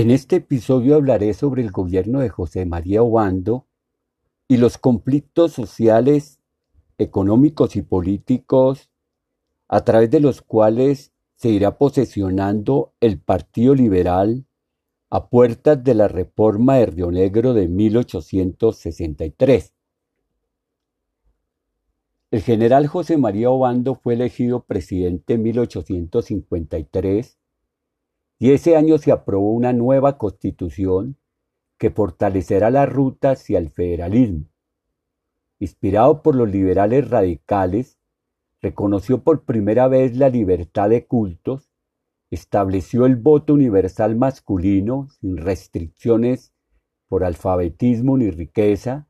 En este episodio hablaré sobre el gobierno de José María Obando y los conflictos sociales, económicos y políticos a través de los cuales se irá posesionando el Partido Liberal a puertas de la reforma de Río Negro de 1863. El general José María Obando fue elegido presidente en 1853 y ese año se aprobó una nueva constitución que fortalecerá la ruta hacia el federalismo. Inspirado por los liberales radicales, reconoció por primera vez la libertad de cultos, estableció el voto universal masculino sin restricciones por alfabetismo ni riqueza,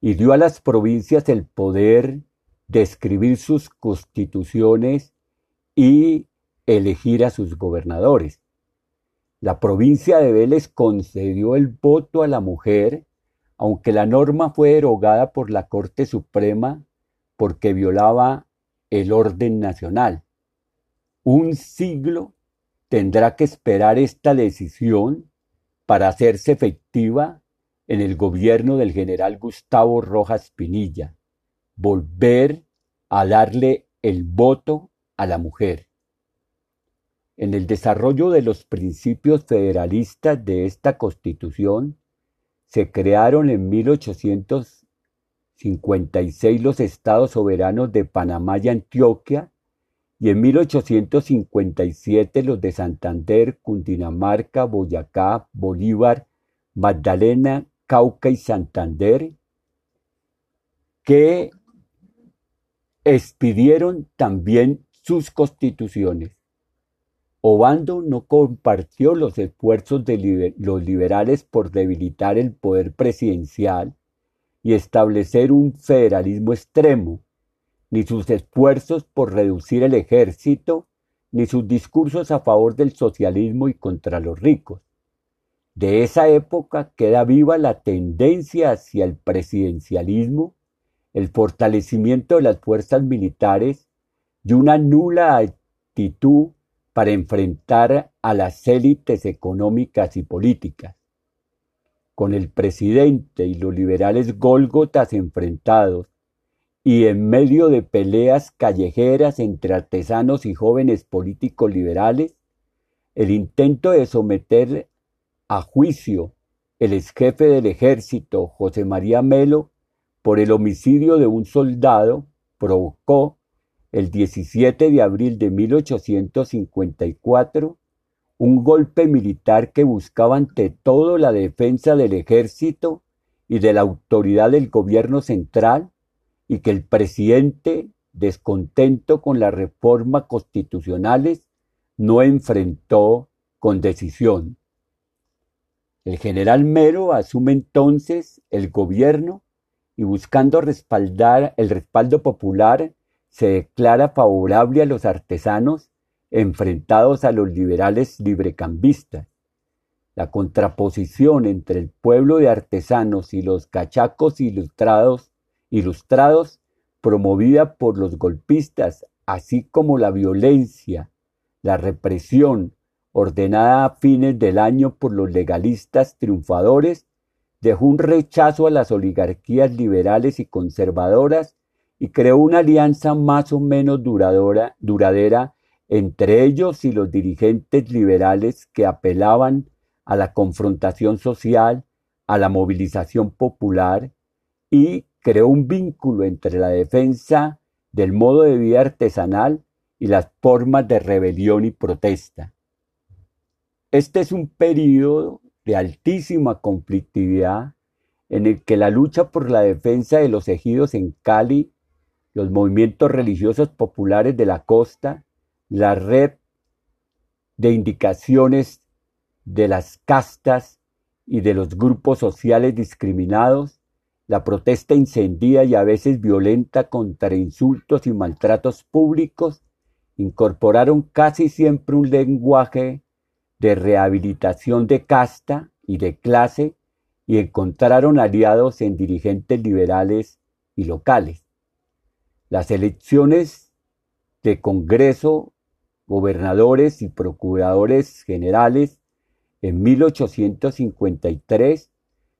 y dio a las provincias el poder de escribir sus constituciones y elegir a sus gobernadores. La provincia de Vélez concedió el voto a la mujer, aunque la norma fue derogada por la Corte Suprema porque violaba el orden nacional. Un siglo tendrá que esperar esta decisión para hacerse efectiva en el gobierno del general Gustavo Rojas Pinilla, volver a darle el voto a la mujer. En el desarrollo de los principios federalistas de esta Constitución, se crearon en 1856 los estados soberanos de Panamá y Antioquia, y en 1857 los de Santander, Cundinamarca, Boyacá, Bolívar, Magdalena, Cauca y Santander, que expidieron también sus constituciones. Obando no compartió los esfuerzos de los liberales por debilitar el poder presidencial y establecer un federalismo extremo, ni sus esfuerzos por reducir el ejército, ni sus discursos a favor del socialismo y contra los ricos. De esa época queda viva la tendencia hacia el presidencialismo, el fortalecimiento de las fuerzas militares y una nula actitud para enfrentar a las élites económicas y políticas. Con el presidente y los liberales gólgotas enfrentados y en medio de peleas callejeras entre artesanos y jóvenes políticos liberales, el intento de someter a juicio el ex jefe del ejército, José María Melo, por el homicidio de un soldado, provocó el 17 de abril de 1854 un golpe militar que buscaba ante todo la defensa del ejército y de la autoridad del gobierno central y que el presidente, descontento con las reformas constitucionales, no enfrentó con decisión. El general Mero asume entonces el gobierno y buscando respaldar el respaldo popular se declara favorable a los artesanos enfrentados a los liberales librecambistas. La contraposición entre el pueblo de artesanos y los cachacos ilustrados, ilustrados promovida por los golpistas, así como la violencia, la represión ordenada a fines del año por los legalistas triunfadores, dejó un rechazo a las oligarquías liberales y conservadoras y creó una alianza más o menos duradera entre ellos y los dirigentes liberales que apelaban a la confrontación social, a la movilización popular y creó un vínculo entre la defensa del modo de vida artesanal y las formas de rebelión y protesta. Este es un periodo de altísima conflictividad en el que la lucha por la defensa de los ejidos en Cali los movimientos religiosos populares de la costa, la red de indicaciones de las castas y de los grupos sociales discriminados, la protesta incendida y a veces violenta contra insultos y maltratos públicos, incorporaron casi siempre un lenguaje de rehabilitación de casta y de clase y encontraron aliados en dirigentes liberales y locales. Las elecciones de Congreso, gobernadores y procuradores generales en 1853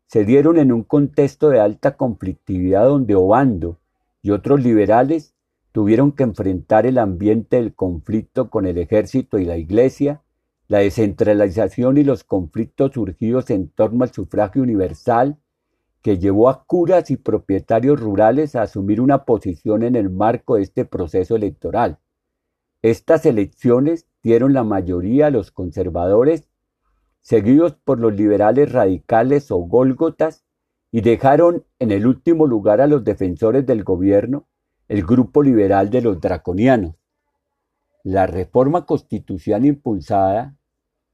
se dieron en un contexto de alta conflictividad donde Obando y otros liberales tuvieron que enfrentar el ambiente del conflicto con el ejército y la iglesia, la descentralización y los conflictos surgidos en torno al sufragio universal, que llevó a curas y propietarios rurales a asumir una posición en el marco de este proceso electoral. Estas elecciones dieron la mayoría a los conservadores, seguidos por los liberales radicales o gólgotas, y dejaron en el último lugar a los defensores del gobierno, el grupo liberal de los draconianos. La reforma constitucional impulsada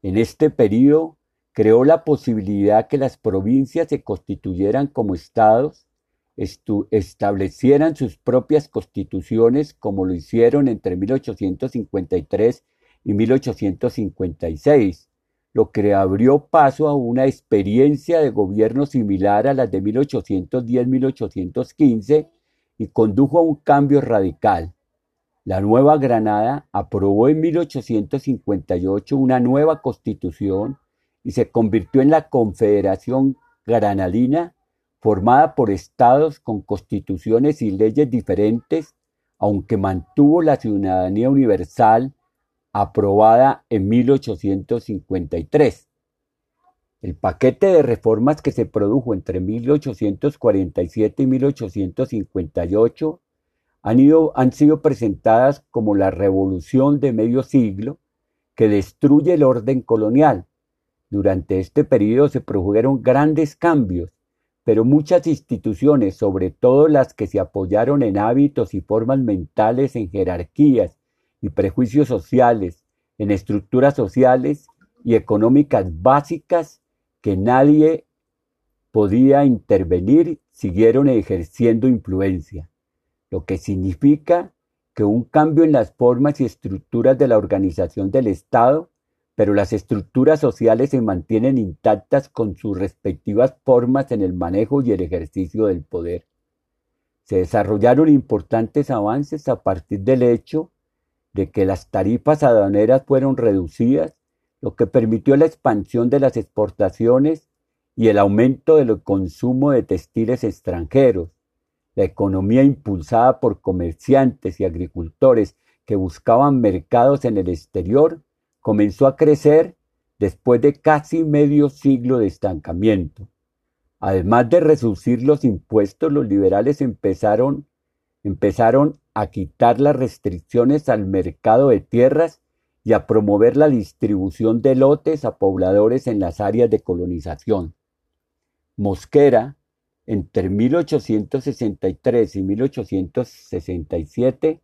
en este periodo creó la posibilidad que las provincias se constituyeran como estados, establecieran sus propias constituciones como lo hicieron entre 1853 y 1856, lo que abrió paso a una experiencia de gobierno similar a las de 1810-1815 y condujo a un cambio radical. La Nueva Granada aprobó en 1858 una nueva constitución y se convirtió en la Confederación Granadina, formada por estados con constituciones y leyes diferentes, aunque mantuvo la ciudadanía universal aprobada en 1853. El paquete de reformas que se produjo entre 1847 y 1858 han, han sido presentadas como la revolución de medio siglo que destruye el orden colonial. Durante este periodo se produjeron grandes cambios, pero muchas instituciones, sobre todo las que se apoyaron en hábitos y formas mentales, en jerarquías y prejuicios sociales, en estructuras sociales y económicas básicas, que nadie podía intervenir, siguieron ejerciendo influencia, lo que significa que un cambio en las formas y estructuras de la organización del Estado, pero las estructuras sociales se mantienen intactas con sus respectivas formas en el manejo y el ejercicio del poder. Se desarrollaron importantes avances a partir del hecho de que las tarifas aduaneras fueron reducidas lo que permitió la expansión de las exportaciones y el aumento del consumo de textiles extranjeros. La economía impulsada por comerciantes y agricultores que buscaban mercados en el exterior comenzó a crecer después de casi medio siglo de estancamiento. Además de reducir los impuestos, los liberales empezaron, empezaron a quitar las restricciones al mercado de tierras y a promover la distribución de lotes a pobladores en las áreas de colonización. Mosquera, entre 1863 y 1867,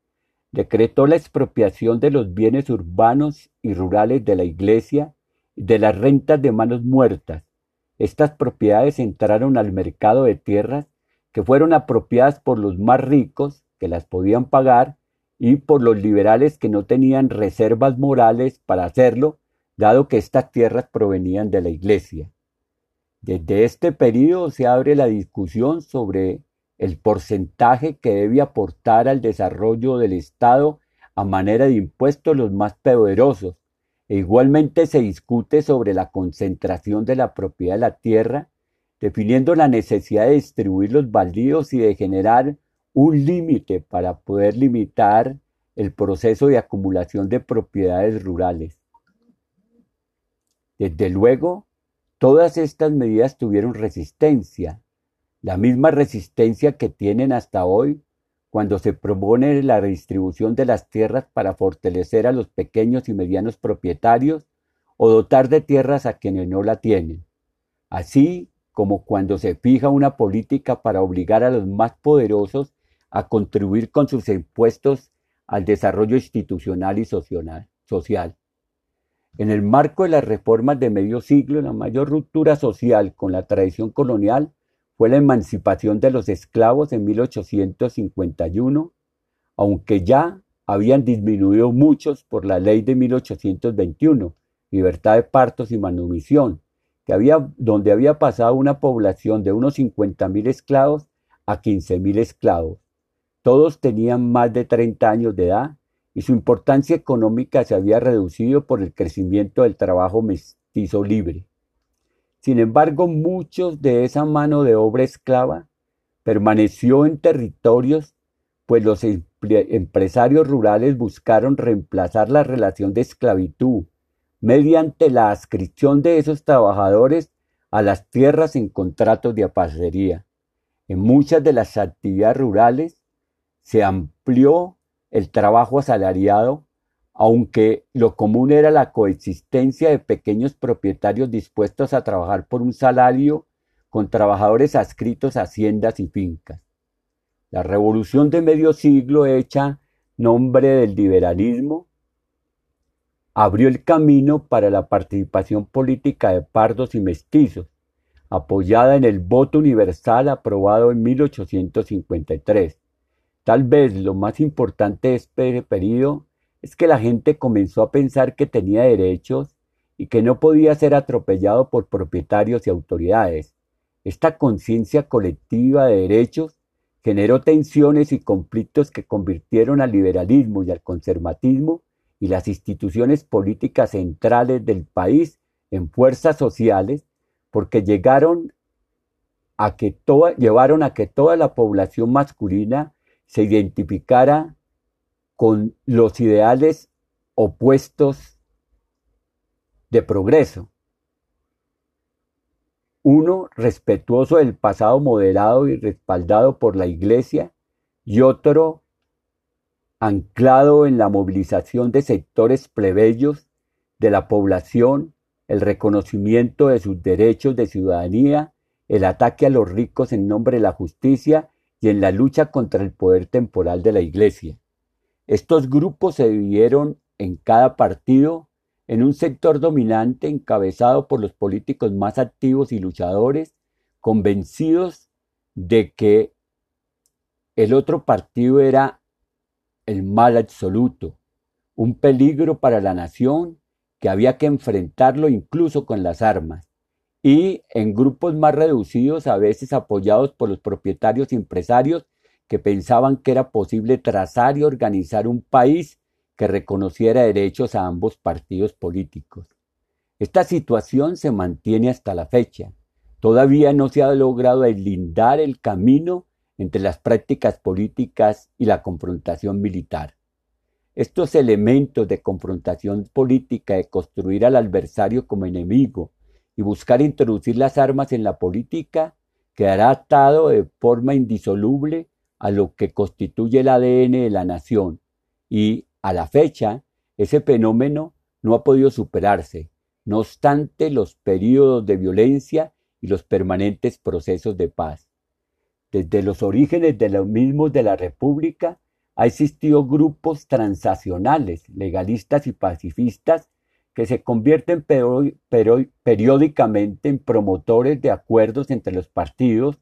decretó la expropiación de los bienes urbanos y rurales de la iglesia y de las rentas de manos muertas. Estas propiedades entraron al mercado de tierras que fueron apropiadas por los más ricos que las podían pagar y por los liberales que no tenían reservas morales para hacerlo, dado que estas tierras provenían de la Iglesia. Desde este periodo se abre la discusión sobre el porcentaje que debe aportar al desarrollo del Estado a manera de impuestos los más poderosos, e igualmente se discute sobre la concentración de la propiedad de la tierra, definiendo la necesidad de distribuir los baldíos y de generar un límite para poder limitar el proceso de acumulación de propiedades rurales. Desde luego, todas estas medidas tuvieron resistencia, la misma resistencia que tienen hasta hoy cuando se propone la redistribución de las tierras para fortalecer a los pequeños y medianos propietarios o dotar de tierras a quienes no la tienen, así como cuando se fija una política para obligar a los más poderosos a contribuir con sus impuestos al desarrollo institucional y social. En el marco de las reformas de medio siglo, la mayor ruptura social con la tradición colonial fue la emancipación de los esclavos en 1851, aunque ya habían disminuido muchos por la ley de 1821, libertad de partos y manumisión, que había, donde había pasado una población de unos 50.000 esclavos a 15.000 esclavos. Todos tenían más de 30 años de edad y su importancia económica se había reducido por el crecimiento del trabajo mestizo libre. Sin embargo, muchos de esa mano de obra esclava permaneció en territorios, pues los empresarios rurales buscaron reemplazar la relación de esclavitud mediante la adscripción de esos trabajadores a las tierras en contratos de aparcería. En muchas de las actividades rurales se amplió el trabajo asalariado, aunque lo común era la coexistencia de pequeños propietarios dispuestos a trabajar por un salario con trabajadores adscritos a haciendas y fincas. La revolución de medio siglo hecha nombre del liberalismo abrió el camino para la participación política de pardos y mestizos, apoyada en el voto universal aprobado en 1853. Tal vez lo más importante de este periodo es que la gente comenzó a pensar que tenía derechos y que no podía ser atropellado por propietarios y autoridades. Esta conciencia colectiva de derechos generó tensiones y conflictos que convirtieron al liberalismo y al conservatismo y las instituciones políticas centrales del país en fuerzas sociales porque llegaron a que llevaron a que toda la población masculina se identificara con los ideales opuestos de progreso. Uno respetuoso del pasado moderado y respaldado por la Iglesia y otro anclado en la movilización de sectores plebeyos de la población, el reconocimiento de sus derechos de ciudadanía, el ataque a los ricos en nombre de la justicia y en la lucha contra el poder temporal de la Iglesia. Estos grupos se dividieron en cada partido en un sector dominante encabezado por los políticos más activos y luchadores, convencidos de que el otro partido era el mal absoluto, un peligro para la nación que había que enfrentarlo incluso con las armas, y en grupos más reducidos, a veces apoyados por los propietarios y empresarios que pensaban que era posible trazar y organizar un país que reconociera derechos a ambos partidos políticos. Esta situación se mantiene hasta la fecha. Todavía no se ha logrado deslindar el camino entre las prácticas políticas y la confrontación militar. Estos elementos de confrontación política, de construir al adversario como enemigo y buscar introducir las armas en la política, quedará atado de forma indisoluble a lo que constituye el ADN de la nación y, a la fecha, ese fenómeno no ha podido superarse, no obstante los periodos de violencia y los permanentes procesos de paz. Desde los orígenes de los mismos de la República ha existido grupos transaccionales, legalistas y pacifistas que se convierten periódicamente en promotores de acuerdos entre los partidos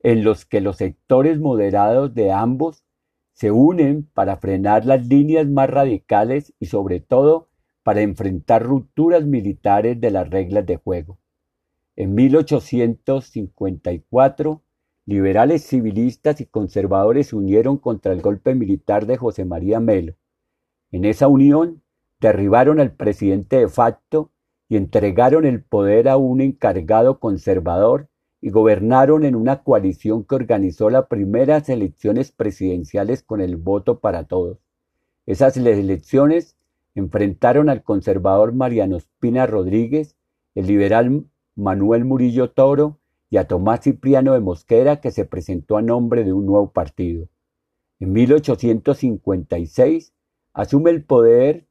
en los que los sectores moderados de ambos se unen para frenar las líneas más radicales y sobre todo para enfrentar rupturas militares de las reglas de juego. En 1854, Liberales civilistas y conservadores se unieron contra el golpe militar de José María Melo. En esa unión derribaron al presidente de facto y entregaron el poder a un encargado conservador y gobernaron en una coalición que organizó las primeras elecciones presidenciales con el voto para todos. Esas elecciones enfrentaron al conservador Mariano Espina Rodríguez, el liberal Manuel Murillo Toro y a Tomás Cipriano de Mosquera, que se presentó a nombre de un nuevo partido. En 1856 asume el poder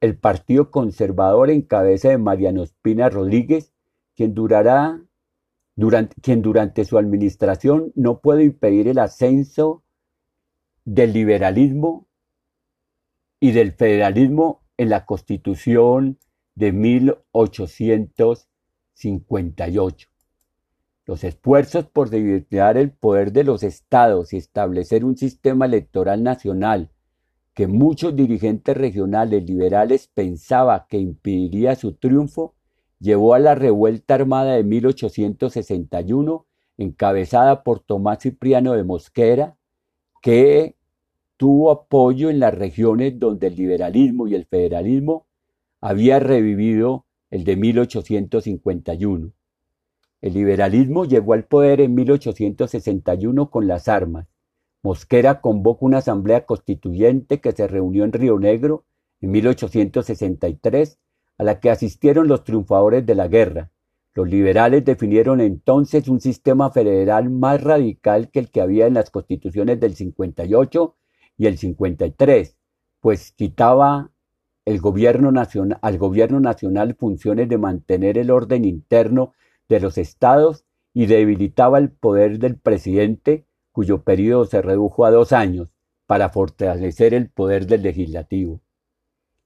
el Partido Conservador en cabeza de Mariano Espina Rodríguez, quien, durará, quien durante su administración no puede impedir el ascenso del liberalismo y del federalismo en la Constitución de 1858. Los esfuerzos por debilitar el poder de los estados y establecer un sistema electoral nacional que muchos dirigentes regionales liberales pensaban que impediría su triunfo, llevó a la revuelta armada de 1861, encabezada por Tomás Cipriano de Mosquera, que tuvo apoyo en las regiones donde el liberalismo y el federalismo había revivido el de 1851. El liberalismo llegó al poder en 1861 con las armas. Mosquera convocó una asamblea constituyente que se reunió en Río Negro en 1863, a la que asistieron los triunfadores de la guerra. Los liberales definieron entonces un sistema federal más radical que el que había en las constituciones del 58 y el 53, pues quitaba al gobierno nacional funciones de mantener el orden interno de los estados y debilitaba el poder del presidente, cuyo periodo se redujo a dos años, para fortalecer el poder del legislativo.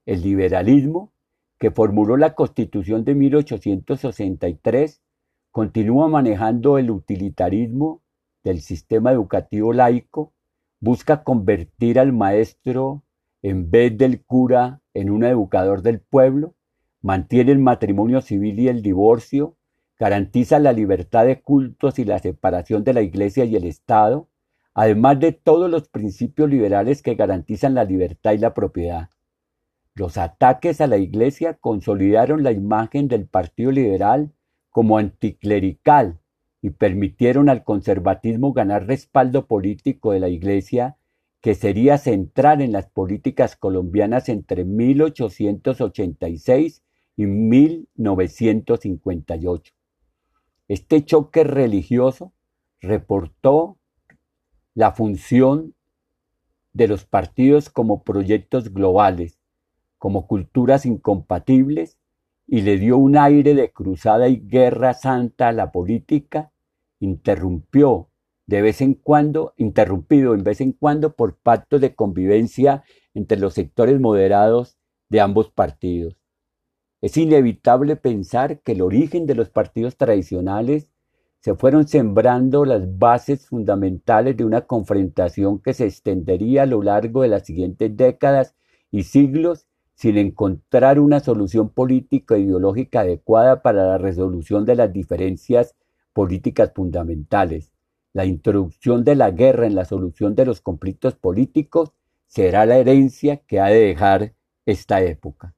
El liberalismo, que formuló la Constitución de 1863, continúa manejando el utilitarismo del sistema educativo laico, busca convertir al maestro en vez del cura en un educador del pueblo, mantiene el matrimonio civil y el divorcio, garantiza la libertad de cultos y la separación de la Iglesia y el Estado, además de todos los principios liberales que garantizan la libertad y la propiedad. Los ataques a la Iglesia consolidaron la imagen del Partido Liberal como anticlerical y permitieron al conservatismo ganar respaldo político de la Iglesia que sería central en las políticas colombianas entre 1886 y 1958. Este choque religioso reportó la función de los partidos como proyectos globales, como culturas incompatibles, y le dio un aire de cruzada y guerra santa a la política, interrumpió de vez en cuando, interrumpido en vez en cuando por pactos de convivencia entre los sectores moderados de ambos partidos. Es inevitable pensar que el origen de los partidos tradicionales se fueron sembrando las bases fundamentales de una confrontación que se extendería a lo largo de las siguientes décadas y siglos sin encontrar una solución política e ideológica adecuada para la resolución de las diferencias políticas fundamentales. La introducción de la guerra en la solución de los conflictos políticos será la herencia que ha de dejar esta época.